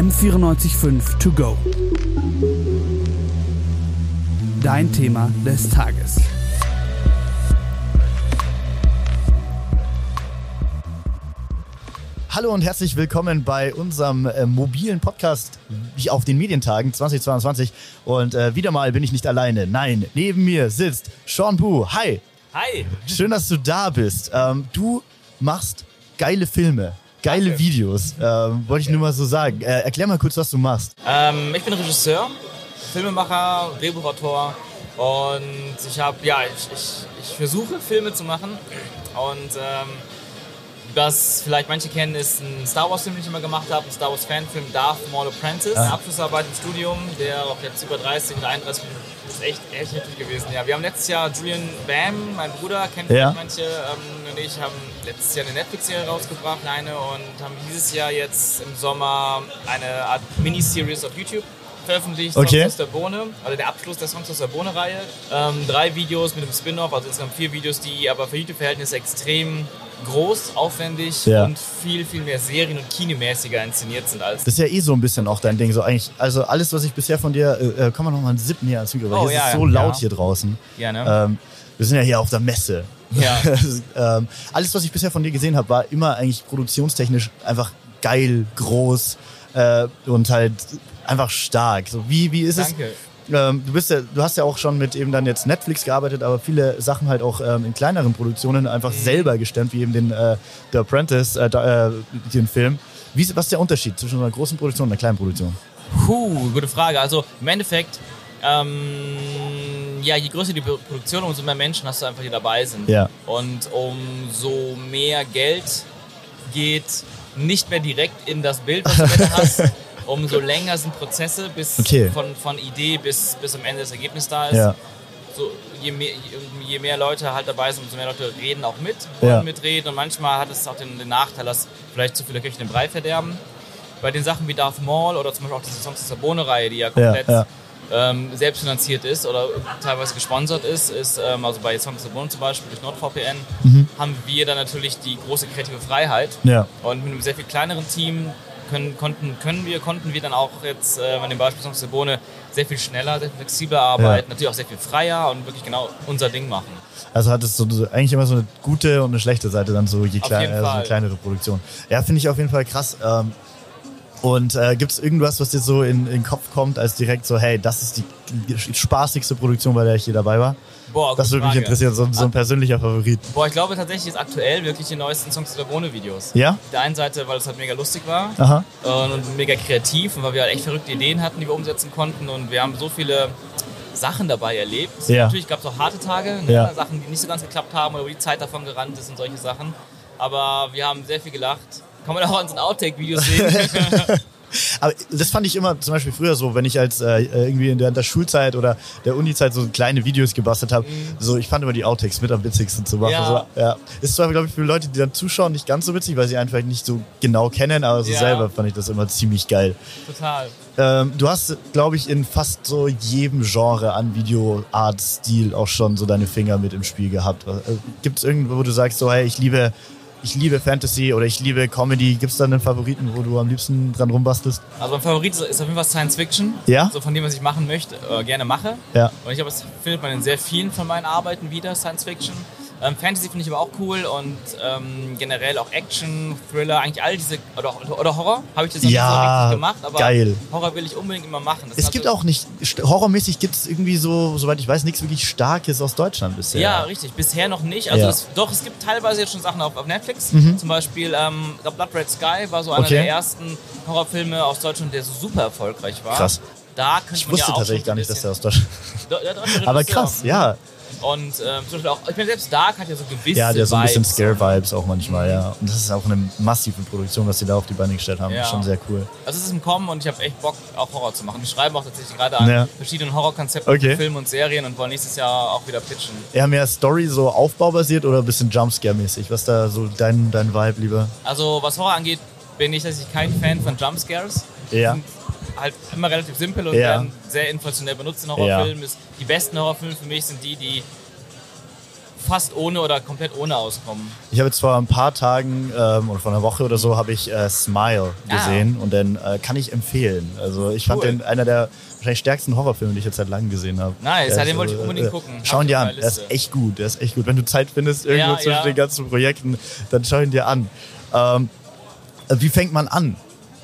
M945 To Go. Dein Thema des Tages. Hallo und herzlich willkommen bei unserem äh, mobilen Podcast auf den Medientagen 2022. Und äh, wieder mal bin ich nicht alleine. Nein, neben mir sitzt Sean Bu. Hi. Hi. Schön, dass du da bist. Ähm, du machst geile Filme, geile. Videos. Ähm, Wollte ich nur mal so sagen. Äh, erklär mal kurz, was du machst. Ähm, ich bin Regisseur, Filmemacher, Drehbuchautor und ich habe, ja, ich, ich, ich versuche Filme zu machen und ähm, was vielleicht manche kennen, ist ein Star Wars Film, den ich immer gemacht habe, ein Star Wars Fanfilm Darth Maul Apprentice, eine Abschlussarbeit im Studium, der auch jetzt über 30 oder 31 Minuten ist echt, echt heftig gewesen. Ja, wir haben letztes Jahr Julian Bam, mein Bruder, kennt Ja. manche, ähm, und ich haben letztes Jahr eine Netflix-Serie rausgebracht, eine, und haben dieses Jahr jetzt im Sommer eine Art Miniseries auf YouTube veröffentlicht, Okay. Songs aus der Bohne, also der Abschluss der Songs aus der Bohne-Reihe. Ähm, drei Videos mit einem Spin-off, also insgesamt vier Videos, die aber für YouTube-Verhältnisse extrem groß, aufwendig Ja. und viel, viel mehr serien- und kinomäßiger inszeniert sind als Das ist ja eh so ein bisschen auch dein Ding. So eigentlich, also alles, was ich bisher von dir, äh, äh, komm mal noch mal einen Zip näher ans Mikro, weil Oh, hier ja, ist so ja. laut hier draußen. Ja, ne? Ähm, wir sind ja hier auf der Messe. Ja. ähm, alles, was ich bisher von dir gesehen habe, war immer eigentlich produktionstechnisch einfach geil, groß äh, und halt einfach stark. So, wie, wie ist Danke. es? Ähm, du, bist ja, du hast ja auch schon mit eben dann jetzt Netflix gearbeitet, aber viele Sachen halt auch ähm, in kleineren Produktionen einfach Mhm. selber gestemmt, wie eben den äh, The Apprentice, äh, äh, den Film. Wie was ist der Unterschied zwischen einer großen Produktion und einer kleinen Produktion? Puh, gute Frage. Also im Endeffekt, ähm, ja, je größer die Pro- Produktion, umso mehr Menschen hast du einfach, die dabei sind. Ja. Und umso mehr Geld geht nicht mehr direkt in das Bild, was du hast. Umso länger sind Prozesse, bis Okay. von, von Idee bis, bis am Ende das Ergebnis da ist. Ja. So, je, mehr, je, mehr Leute halt dabei sind, umso mehr Leute reden auch mit, wollen Ja. mitreden. Und manchmal hat es auch den, den Nachteil, dass vielleicht zu viele Köche den Brei verderben. Bei den Sachen wie Darth Maul oder zum Beispiel auch diese Songs der Bohne-Reihe, die ja komplett ja. Ähm, selbstfinanziert ist oder teilweise gesponsert ist, ist ähm, also bei Songs der Bohne zum Beispiel durch NordVPN, haben wir dann natürlich die große kreative Freiheit. Mhm. Ja. Und mit einem sehr viel kleineren Team können, konnten, können wir, konnten wir dann auch jetzt äh, an dem Beispiel Songs der Bohne sehr viel schneller, sehr viel flexibler arbeiten, natürlich auch sehr viel freier und wirklich genau unser Ding machen. Also hat es so, eigentlich immer so eine gute und eine schlechte Seite dann so je klein, äh, so eine kleinere Produktion. Ja, finde ich auf jeden Fall krass. Ähm, und äh, gibt es irgendwas, was dir so in, in den Kopf kommt, als direkt so, hey, das ist die, die spaßigste Produktion, bei der ich je dabei war? Boah, Das würde mich Frage. interessieren, so, so ein persönlicher Favorit. Boah, ich glaube tatsächlich ist aktuell wirklich die neuesten Songs der Bohne Videos. Ja? Auf der einen Seite, weil es halt mega lustig war. Aha. und, und mega kreativ und weil wir halt echt verrückte Ideen hatten, die wir umsetzen konnten und wir haben so viele Sachen dabei erlebt. Ja. Natürlich gab es auch harte Tage, ne? Ja. Sachen, die nicht so ganz geklappt haben oder wo die Zeit davon gerannt ist und solche Sachen. Aber wir haben sehr viel gelacht. Kann man auch an unseren Outtake-Videos sehen. Aber das fand ich immer zum Beispiel früher so, wenn ich als äh, irgendwie in der, der Schulzeit oder der Uni-Zeit so kleine Videos gebastelt habe. So, ich fand immer die Outtakes mit am witzigsten zu machen. Mhm. Ja. So, ja. Ist zwar, glaube ich, für Leute, die dann zuschauen, nicht ganz so witzig, weil sie einen vielleicht nicht so genau kennen, aber so Ja. selber fand ich das immer ziemlich geil. Total. Ähm, du hast, glaube ich, in fast so jedem Genre an Videoart-Stil auch schon so deine Finger mit im Spiel gehabt. Gibt es irgendwo, wo du sagst, so, hey, ich liebe, ich liebe Fantasy oder ich liebe Comedy? Gibt es da einen Favoriten, wo du am liebsten dran rumbastelst? Also mein Favorit ist auf jeden Fall Science Fiction. Ja? So von dem, was ich machen möchte, äh, gerne mache. Ja. Und ich glaube, das findet man in sehr vielen von meinen Arbeiten wieder, Science Fiction. Ähm, Fantasy finde ich aber auch cool und ähm, generell auch Action, Thriller, eigentlich all diese, oder, oder Horror, habe ich das noch Ja, nicht so richtig gemacht, aber geil. Horror will ich unbedingt immer machen. Das Es gibt also- auch nicht, horrormäßig gibt es irgendwie so, soweit ich weiß, nichts wirklich Starkes aus Deutschland bisher. Ja, richtig. Bisher noch nicht. Also Ja. Mhm. es, doch, es gibt teilweise jetzt schon Sachen auf, auf Netflix. Zum Beispiel ähm, Blood Red Sky war so einer Okay. der ersten Horrorfilme aus Deutschland, der so super erfolgreich war. Krass. Da Ich wusste ja tatsächlich gar nicht, dass der aus Deutschland Do- deutsche Aber krass, ja. Und ähm, zum Beispiel auch, ich meine, selbst Dark hat ja so gewisse Ja, der so ein bisschen Vibes. Scare-Vibes auch manchmal, ja. Und das ist auch eine massive Produktion, was sie da auf die Beine gestellt haben. Ja. Schon sehr cool. Also es ist im Kommen und ich habe echt Bock, auch Horror zu machen. Wir schreiben auch tatsächlich gerade an Ja. verschiedenen Horrorkonzepten Okay. für Filme und Serien und wollen nächstes Jahr auch wieder pitchen. Eher mehr Story, so aufbaubasiert oder ein bisschen Jumpscare-mäßig? Was da so dein, dein Vibe lieber? Also was Horror angeht, bin ich tatsächlich kein Fan von Jumpscares. Ja. Halt immer relativ simpel und Ja. werden sehr inflationär benutzt in Horrorfilmen. Ist- Die besten Horrorfilme für mich sind die, die fast ohne oder komplett ohne auskommen. Ich habe jetzt vor ein paar Tagen ähm, oder vor einer Woche oder so habe ich äh, Smile Ah. gesehen und den äh, kann ich empfehlen. Also ich fand Cool. den einer der wahrscheinlich stärksten Horrorfilme, die ich jetzt seit langem gesehen habe. Nice, Der ja, den wollte ich unbedingt äh, gucken. Schau ihn dir an, der ist echt gut, der ist echt gut. Wenn du Zeit findest irgendwo Ja, zwischen ja. den ganzen Projekten, dann schau ihn dir an. Ähm, wie fängt man an,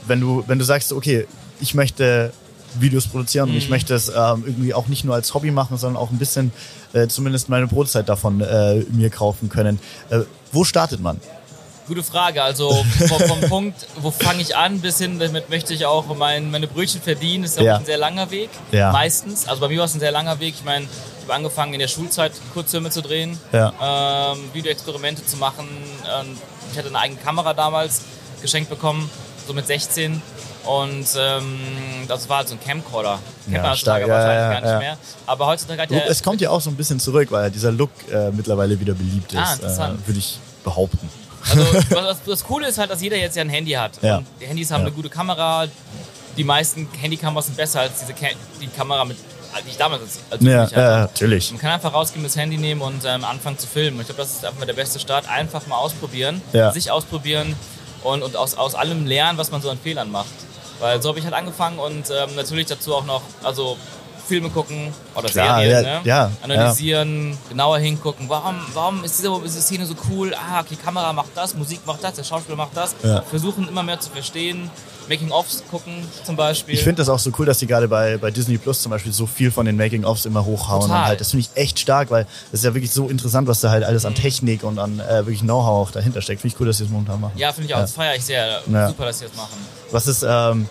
wenn du, wenn du sagst, okay, ich möchte Videos produzieren Mhm. und ich möchte es ähm, irgendwie auch nicht nur als Hobby machen, sondern auch ein bisschen äh, zumindest meine Brotzeit davon äh, mir kaufen können. Äh, wo startet man? Gute Frage. Also vom, vom Punkt, wo fange ich an, bis hin, damit möchte ich auch mein, meine Brötchen verdienen, ist Ja. ein sehr langer Weg. Ja. Meistens. Also bei mir war es ein sehr langer Weg. Ich meine, ich habe angefangen in der Schulzeit Kurzfilme zu drehen, Ja. ähm, Videoexperimente zu machen. Ähm, ich hatte eine eigene Kamera damals geschenkt bekommen, so mit 16. Und ähm, das war halt so ein Camcorder. Kennt Ja, man stark. Ja, wahrscheinlich ja, gar nicht mehr. Aber heutzutage hat der Es kommt ja auch so ein bisschen zurück, weil dieser Look äh, mittlerweile wieder beliebt ist, Ah, äh, interessant. würde ich behaupten. Also was, das Coole ist halt, dass jeder jetzt ja ein Handy hat. Und die Handys haben eine gute Kamera. Die meisten Handykameras sind besser als diese Ca die Kamera, mit, die ich damals als, als Ja, hatte. ja, natürlich. Man kann einfach rausgehen, das Handy nehmen und ähm, anfangen zu filmen. Ich glaube, das ist einfach mal der beste Start. Einfach mal ausprobieren, Ja. sich ausprobieren und, und aus, aus allem lernen, was man so an Fehlern macht. Weil so habe ich halt angefangen und ähm, natürlich dazu auch noch, also Filme gucken oder Klar, Serien, ja, ne? ja, analysieren, genauer hingucken. Warum, warum ist diese, diese Szene so cool? Ah, okay, Kamera macht das, Musik macht das, der Schauspieler macht das. Ja. Versuchen immer mehr zu verstehen. Making-ofs gucken zum Beispiel. Ich finde das auch so cool, dass die gerade bei, bei Disney Plus zum Beispiel so viel von den Making-ofs immer hochhauen. Total. Und halt, das finde ich echt stark, weil das ist ja wirklich so interessant, was da halt alles an Mhm. Technik und an äh, wirklich Know-how auch dahinter steckt. Finde ich cool, dass sie das momentan machen. ja, finde ich auch. Das feiere ich sehr. Ja. Super, dass sie das machen. Was ist, ähm,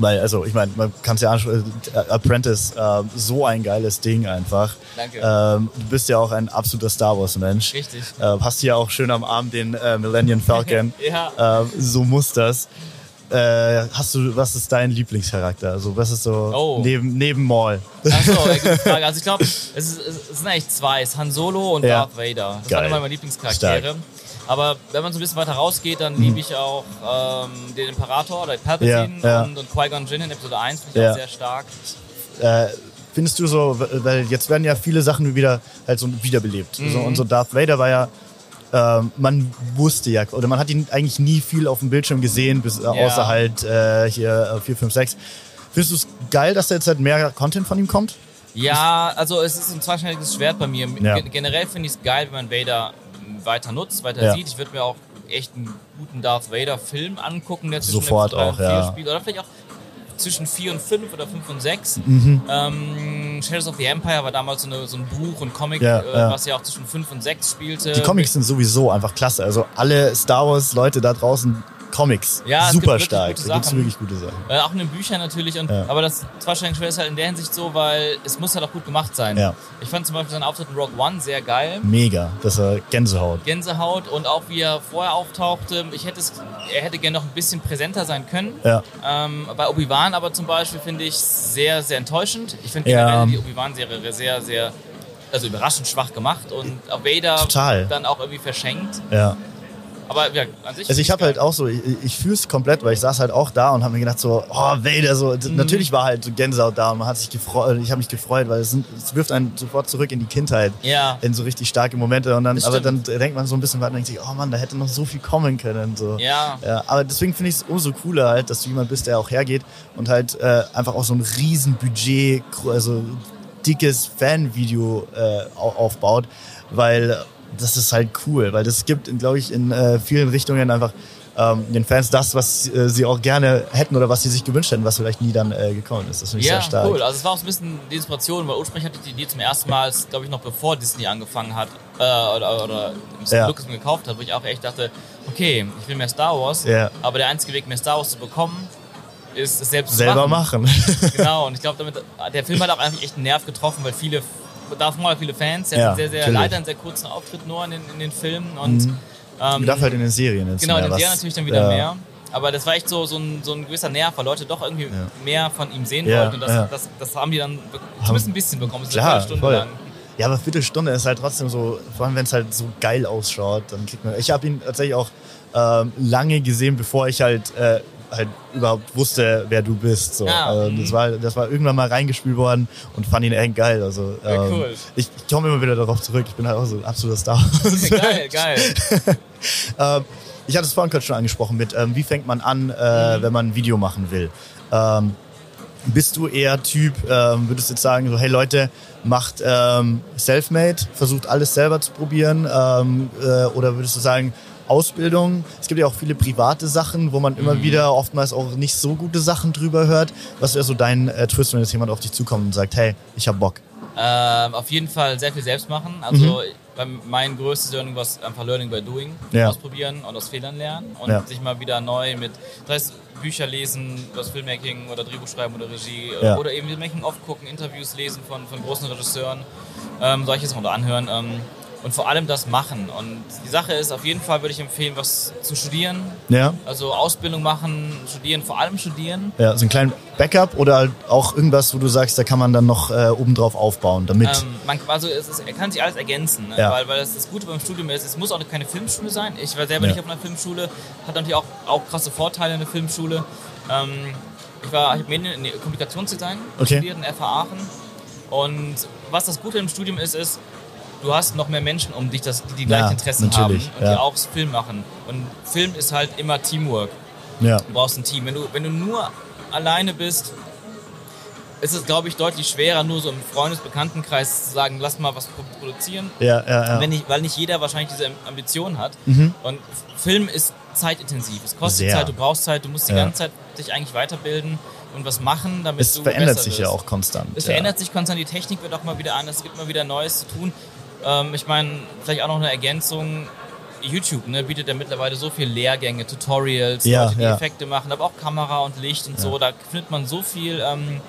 weil, also ich meine, man kann es ja anschauen, äh, Apprentice, äh, so ein geiles Ding einfach. Danke. Ähm, du bist ja auch ein absoluter Star Wars-Mensch. Richtig. Äh, hast hier auch schön am Arm den äh, Millennium Falcon. Ja. Ähm, so muss das. Äh, hast du, was ist dein Lieblingscharakter? Also was ist so Oh. neben, neben Maul? Achso, gute Frage. Also ich glaube, es, es sind eigentlich zwei. Es ist Han Solo und Ja. Darth Vader. Das Geil. waren immer meine Lieblingscharaktere. Stark. Aber wenn man so ein bisschen weiter rausgeht, dann liebe ich auch ähm, den Imperator oder Palpatine Ja, ja. und, und Qui-Gon Jinn in Episode 1. Finde ich Ja. auch sehr stark. Äh, findest du so, weil jetzt werden ja viele Sachen wieder halt so wiederbelebt. Mhm. So, und so Darth Vader war ja, ähm, man wusste ja, oder man hat ihn eigentlich nie viel auf dem Bildschirm gesehen, bis, äh, außer halt äh, hier äh, 4, 5, 6. Findest du es geil, dass da jetzt halt mehr Content von ihm kommt? Ja, also es ist ein zweischneidiges Schwert bei mir. Ja. Gen- Generell finde ich es geil, wenn man Vader weiter nutzt, weiter Ja. sieht. Ich würde mir auch echt einen guten Darth Vader-Film angucken, der zwischen Sofort auch, ja. spielt. Oder vielleicht auch zwischen 4 und 5 oder 5 und 6. Mhm. Ähm, Shadows of the Empire war damals so, eine, so ein Buch und Comic, Ja, äh, ja. was ja auch zwischen 5 und 6 spielte. Die Comics sind sowieso einfach klasse. Also alle Star Wars-Leute da draußen, Comics, Ja, es gibt super wirklich stark. gute Da gibt's Sachen. wirklich gute Sachen. Äh, auch in den Büchern natürlich. Und, Ja. Aber das Zweischneidige ist halt in der Hinsicht so, weil es muss halt auch gut gemacht sein. Ja. Ich fand zum Beispiel seinen Auftritt in Rogue One sehr geil. Mega, das war Gänsehaut. Gänsehaut und auch wie er vorher auftauchte. Ich hätte es, er hätte gerne noch ein bisschen präsenter sein können. Ja. Ähm, bei Obi-Wan aber zum Beispiel finde ich sehr, sehr enttäuschend. Ich finde Ja. die Obi-Wan-Serie sehr, sehr, also überraschend schwach gemacht und auch Vader Total. dann auch irgendwie verschenkt. Ja. Aber ja, an sich. Also ich habe halt auch so, ich, ich fühle es komplett, weil ich saß halt auch da und habe mir gedacht so, oh Vader, so Mhm. natürlich war halt so Gänsehaut da und man hat sich gefreut, ich habe mich gefreut, weil es, sind, es wirft einen sofort zurück in die Kindheit, Ja. in so richtig starke Momente und dann, aber dann denkt man so ein bisschen weiter und denkt sich, oh Mann, da hätte noch so viel kommen können, so. Ja. Ja, aber deswegen finde ich es umso cooler halt, dass du jemand bist, der auch hergeht und halt äh, einfach auch so ein riesen Budget, also dickes Fanvideo äh, au- aufbaut, weil das ist halt cool, weil das gibt, glaube ich, in äh, vielen Richtungen einfach ähm, den Fans das, was äh, sie auch gerne hätten oder was sie sich gewünscht hätten, was vielleicht nie dann äh, gekommen ist. Das finde ich Ja, sehr stark. cool. Also es war auch so ein bisschen die Inspiration, weil ursprünglich hatte ich die Idee zum ersten Mal, glaube ich, noch bevor Disney angefangen hat äh, oder, oder Ja. Lucasfilm gekauft hat, wo ich auch echt dachte, okay, ich will mehr Star Wars, Ja. aber der einzige Weg, mehr Star Wars zu bekommen, ist es selbst Selber zu machen. machen. Genau, und ich glaube, damit der Film hat auch einfach echt einen Nerv getroffen, weil viele, davon mal viele Fans, der Ja, hat sehr, sehr. Mhm. leider einen sehr kurzen Auftritt nur in den, in den Filmen und ähm, Bedarf halt in den Serien jetzt Genau, in was. der natürlich dann wieder ja. mehr. Aber das war echt so, so, ein, so ein gewisser Nerv, weil Leute doch irgendwie mehr von ihm sehen Ja, wollten. Und das, ja. das, das haben die dann zumindest ein bisschen bekommen. Ist Klar, Stunde voll. lang. Ja, aber Viertelstunde ist halt trotzdem so, vor allem wenn es halt so geil ausschaut, dann kriegt man. Ich habe ihn tatsächlich auch ähm, lange gesehen, bevor ich halt äh, halt überhaupt wusste, wer du bist. So. Ja, also, mhm. das, war, das war irgendwann mal reingespielt worden und fand ihn echt geil. Also, Ja, ähm, cool. Ich, ich komme immer wieder darauf zurück. Ich bin halt auch so ein absoluter Star. geil, geil. Ähm, ich hatte es vorhin kurz schon angesprochen mit, ähm, wie fängt man an, äh, Mhm. wenn man ein Video machen will. Ähm, bist du eher Typ, ähm, würdest du jetzt sagen, so, hey Leute, macht ähm, Selfmade, versucht alles selber zu probieren? Äh, oder würdest du sagen, Ausbildung? Es gibt ja auch viele private Sachen, wo man immer Mhm. wieder oftmals auch nicht so gute Sachen drüber hört. Was wäre so dein äh, Twist, wenn jetzt jemand auf dich zukommt und sagt, hey, ich hab Bock? Ähm, auf jeden Fall sehr viel selbst machen. Also beim- mein größtes Learning war einfach Learning by Doing. Ja. Ausprobieren und aus Fehlern lernen und Ja. sich mal wieder neu mit, das heißt Bücher lesen, was Filmmaking oder Drehbuch schreiben oder Regie äh, Ja. oder eben Making-of gucken, Interviews lesen von, von großen Regisseuren, ähm, solche Sachen oder anhören. Ähm, und vor allem das machen. Und die Sache ist, auf jeden Fall würde ich empfehlen, was zu studieren. Ja? Also Ausbildung machen, studieren, vor allem studieren. Ja, so ein kleinen Backup oder halt auch irgendwas, wo du sagst, da kann man dann noch äh, obendrauf aufbauen, damit. Ähm, man, also es ist, er kann sich alles ergänzen, ne? Ja. weil, weil das, das Gute beim Studium ist, es muss auch keine Filmschule sein. Ich war selber Ja. nicht auf einer Filmschule, hat natürlich auch, auch krasse Vorteile in der Filmschule. Ähm, ich war, ich habe Medien nee, Kommunikationsdesign Okay. studiert in FH Aachen und was das Gute im Studium ist, ist, du hast noch mehr Menschen um dich, die die gleichen Ja, Interessen haben und ja. die auch Film machen. Und Film ist halt immer Teamwork. ja. Du brauchst ein Team. Wenn du, wenn du nur alleine bist, ist es, glaube ich, deutlich schwerer, nur so im Freundesbekanntenkreis zu sagen, lass mal was pro- produzieren. Ja, ja, ja. Wenn nicht, weil nicht jeder wahrscheinlich diese Ambition hat. Und Film ist zeitintensiv. Es kostet Sehr. Zeit, du brauchst Zeit, du musst die Ja. ganze Zeit dich eigentlich weiterbilden und was machen, damit es du verändert sich ja wirst. auch konstant. Es ja. verändert sich konstant, die Technik wird auch mal wieder anders, es gibt mal wieder Neues zu tun. Ähm, ich meine, vielleicht auch noch eine Ergänzung. YouTube ne, bietet ja mittlerweile so viele Lehrgänge, Tutorials, Ja, Leute, die ja. Effekte machen, aber auch Kamera und Licht und so. Da findet man so viel, ähm,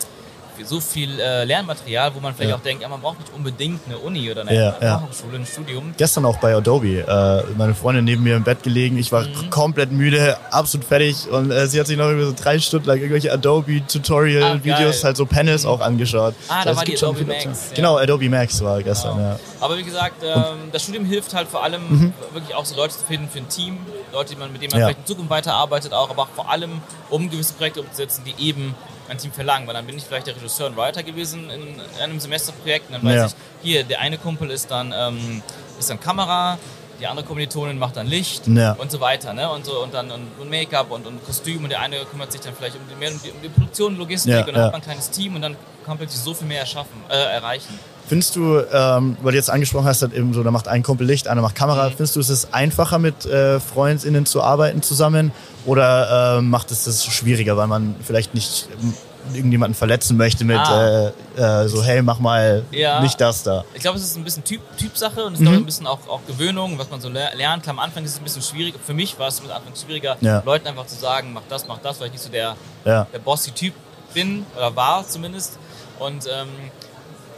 so viel äh, Lernmaterial, wo man vielleicht Ja. auch denkt, ja, man braucht nicht unbedingt eine Uni oder eine Ja, ja. Fachhochschule, ein Studium. Gestern auch bei Adobe. Äh, meine Freundin neben mir im Bett gelegen. Ich war Mhm. komplett müde, absolut fertig. Und äh, sie hat sich noch irgendwie so drei Stunden lang irgendwelche Ah, Adobe-Tutorial-Videos, geil. halt so Panels auch angeschaut. Ah, da Also war die Adobe Max. Genau, Adobe Max war gestern, Genau. ja. Aber wie gesagt, ähm, das Studium hilft halt vor allem Mhm. wirklich auch so Leute zu finden für ein Team, Leute, die man, mit denen man vielleicht in Zukunft weiterarbeitet auch, aber auch vor allem, um gewisse Projekte umzusetzen, die eben ein Team verlangen. Weil dann bin ich vielleicht der Regisseur und Writer gewesen in einem Semesterprojekt und dann weiß Ja. ich, hier, der eine Kumpel ist dann, ähm, ist dann Kamera, die andere Kommilitonin macht dann Licht Ja. und so weiter. Ne? Und, so, und dann und, und Make-up und, und Kostüm und der eine kümmert sich dann vielleicht um die, mehr um die, um die Produktion, Logistik Ja, und dann ja. hat man ein kleines Team und dann kann man plötzlich so viel mehr erschaffen, äh, erreichen. Findest du, ähm, weil du jetzt angesprochen hast, halt eben so, da macht ein Kumpel Licht, einer macht Kamera, Mhm. findest du, ist es einfacher mit äh, FreundInnen zu arbeiten zusammen oder ähm, macht es das schwieriger, weil man vielleicht nicht ähm, irgendjemanden verletzen möchte mit Ah. äh, äh, so, hey, mach mal Ja. nicht das da. Ich glaube, es ist ein bisschen typ, Typsache und es ist Mhm. ein bisschen auch, auch Gewöhnung, was man so ler- lernt. Klar, am Anfang ist es ein bisschen schwierig. Für mich war es am Anfang schwieriger, Ja. Leuten einfach zu sagen, mach das, mach das, weil ich nicht so der, Ja. der bossy Typ bin oder war zumindest. Und ähm,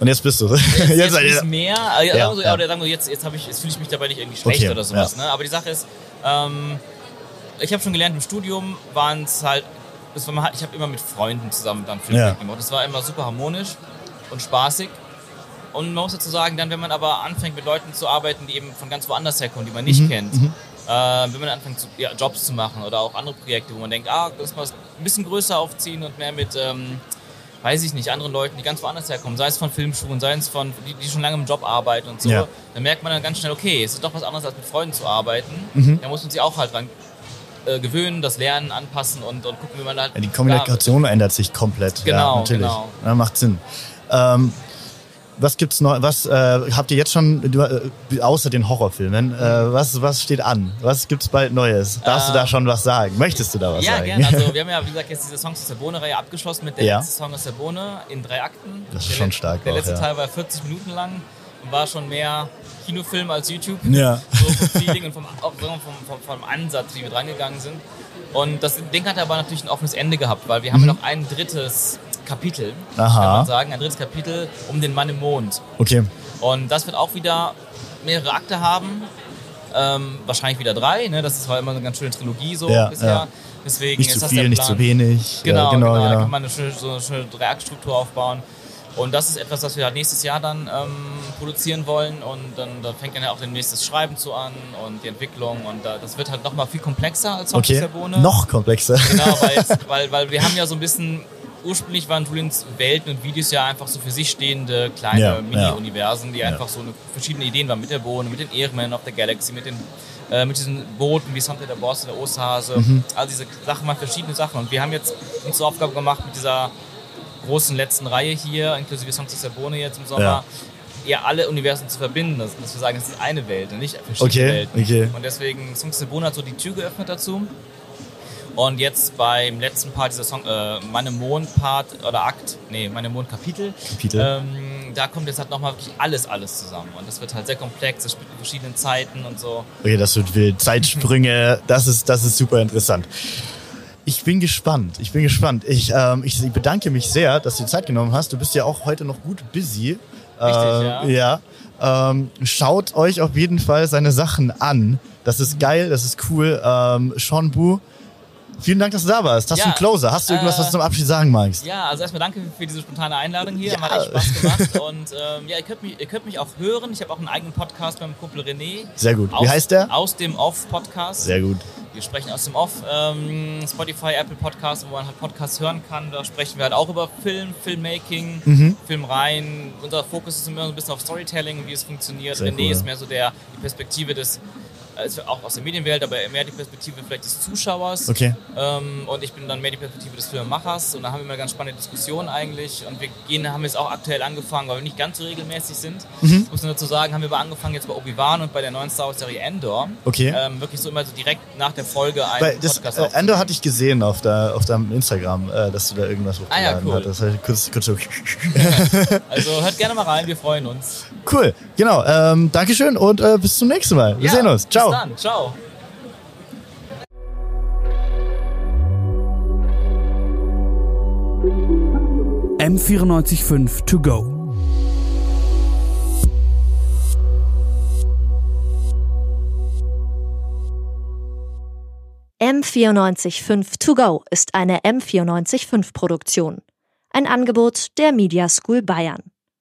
Und jetzt bist du. jetzt, jetzt, jetzt, mehr, äh, Ja, ja. oder sagen wir, jetzt, jetzt, ich, jetzt fühle ich mich dabei nicht irgendwie schlecht Okay, oder sowas. ja. Ne? Aber die Sache ist, ähm, ich habe schon gelernt, im Studium waren es halt, war, ich habe immer mit Freunden zusammen dann Filme Ja. gemacht. Das war immer super harmonisch und spaßig. Und man muss dazu sagen, dann, wenn man aber anfängt, mit Leuten zu arbeiten, die eben von ganz woanders herkommen, die man Mhm, nicht kennt, äh, wenn man anfängt, zu, ja, Jobs zu machen oder auch andere Projekte, wo man denkt, ah, das mal ein bisschen größer aufziehen und mehr mit, ähm, weiß ich nicht, anderen Leuten, die ganz woanders herkommen, sei es von Filmschulen, sei es von, die, die schon lange im Job arbeiten und so, Ja. dann merkt man dann ganz schnell, okay, es ist doch was anderes, als mit Freunden zu arbeiten. Mhm. Da muss man sich auch halt dran äh, gewöhnen, das Lernen anpassen und, und gucken, wie man halt. Ja, die Kommunikation ändert sich komplett. Genau, ja, natürlich. genau. Ja, macht Sinn. Ähm, was gibt's noch? Was äh, habt ihr jetzt schon äh, außer den Horrorfilmen? Äh, was was steht an? Was gibt's bald Neues? Darfst du da Ähm, schon was sagen? Möchtest du da was Ja, sagen? gerne. Also wir haben ja, wie gesagt, jetzt diese Songs aus der Bohne-Reihe abgeschlossen mit der Ja. letzte Song aus der Bohne in drei Akten. Das ist der schon le- stark Der auch, letzte ja. Teil war 40 Minuten lang und war schon mehr Kinofilm als YouTube. Ja. So vom Feeling und vom, auch vom, vom, vom Ansatz, wie wir drangegangen sind. Und das Ding hat aber natürlich ein offenes Ende gehabt, weil wir haben ja noch ein drittes Kapitel. Aha. kann man sagen, ein drittes Kapitel um den Mann im Mond. Okay. Und das wird auch wieder mehrere Akte haben. Ähm, wahrscheinlich wieder drei, ne? Das ist war immer eine ganz schöne Trilogie so Ja, bisher. ja. Deswegen Nicht ist zu das viel, nicht zu wenig. Genau, ja, genau, genau, Da genau. kann man eine schöne, so eine schöne Dreiaktstruktur aufbauen. Und das ist etwas, was wir halt nächstes Jahr dann ähm, produzieren wollen und dann da fängt dann ja auch das Schreiben zu an und die Entwicklung und da, das wird halt nochmal viel komplexer als Songs Okay. der Bohne. Noch komplexer. Genau, weil, weil, weil wir haben ja so ein bisschen, ursprünglich waren Julians Welten und Videos ja einfach so für sich stehende kleine Ja, Mini-Universen, die einfach so eine, verschiedene Ideen waren mit der Bohne, mit den Ehrmen of the Galaxy, mit den äh, mit diesen Booten wie Santa der Boss oder Osterhase, Mhm. all diese Sachen waren verschiedene Sachen und wir haben jetzt uns zur Aufgabe gemacht mit dieser großen letzten Reihe hier, inklusive Songs der Bohne jetzt im Sommer, Ja. ja, alle Universen zu verbinden, dass, dass wir sagen, es ist eine Welt und nicht verschiedene Okay, Welten. okay. Und deswegen Songs der Bohne hat so die Tür geöffnet dazu. Und jetzt beim letzten Part dieser Song, äh, meine Mond-Part oder Akt, nee, meine Mond-Kapitel, Kapitel. ähm, da kommt jetzt halt nochmal wirklich alles, alles zusammen. Und das wird halt sehr komplex, das spielt in verschiedenen Zeiten und so. Okay, das wird wild. Zeitsprünge, das ist, das ist super interessant. Ich bin gespannt. Ich bin gespannt. Ich, ähm, ich bedanke mich sehr, dass du dir Zeit genommen hast. Du bist ja auch heute noch gut busy. Richtig, ja. ja. Ähm, schaut euch auf jeden Fall seine Sachen an. Das ist geil, das ist cool. Ähm, Sean Bu, vielen Dank, dass du da warst. Hast du Ja, einen Closer? Hast du irgendwas, äh, was du zum Abschied sagen magst? Ja, also erstmal danke für diese spontane Einladung hier. Ja. Hat echt Spaß gemacht. Und ähm, ja, ihr könnt, mich, ihr könnt mich auch hören. Ich habe auch einen eigenen Podcast beim Kumpel René. Sehr gut. Wie Aus, heißt der? Aus dem Off-Podcast. Sehr gut. Wir sprechen aus dem Off. Ähm, Spotify, Apple Podcast, wo man halt Podcasts hören kann. Da sprechen wir halt auch über Film, Filmmaking, Mhm. Filmreihen. Unser Fokus ist immer so ein bisschen auf Storytelling, wie es funktioniert. Sehr René cool. ist mehr so der, die Perspektive des, ist auch aus der Medienwelt, aber mehr die Perspektive vielleicht des Zuschauers. Okay. Ähm, und ich bin dann mehr die Perspektive des Filmemachers. Und da haben wir immer ganz spannende Diskussionen eigentlich. Und wir gehen, haben jetzt auch aktuell angefangen, weil wir nicht ganz so regelmäßig sind. Mhm. Muss nur dazu sagen, haben wir aber angefangen jetzt bei Obi-Wan und bei der neuen Star Wars-Serie Endor. Okay. Ähm, wirklich so immer so direkt nach der Folge einen Weil das, Podcast äh, aufzunehmen. Endo hatte ich gesehen auf, der, auf deinem Instagram, äh, dass du da irgendwas Ah ja, hochgeladen cool. hattest. Heißt, kurz, kurz so. Also hört gerne mal rein, wir freuen uns. Cool, genau. Ähm, Dankeschön und äh, bis zum nächsten Mal. Wir Ja, sehen uns. Ciao. Bis dann, ciao. M945 to go. M945 To Go ist eine M945 Produktion. Ein Angebot der Media School Bayern.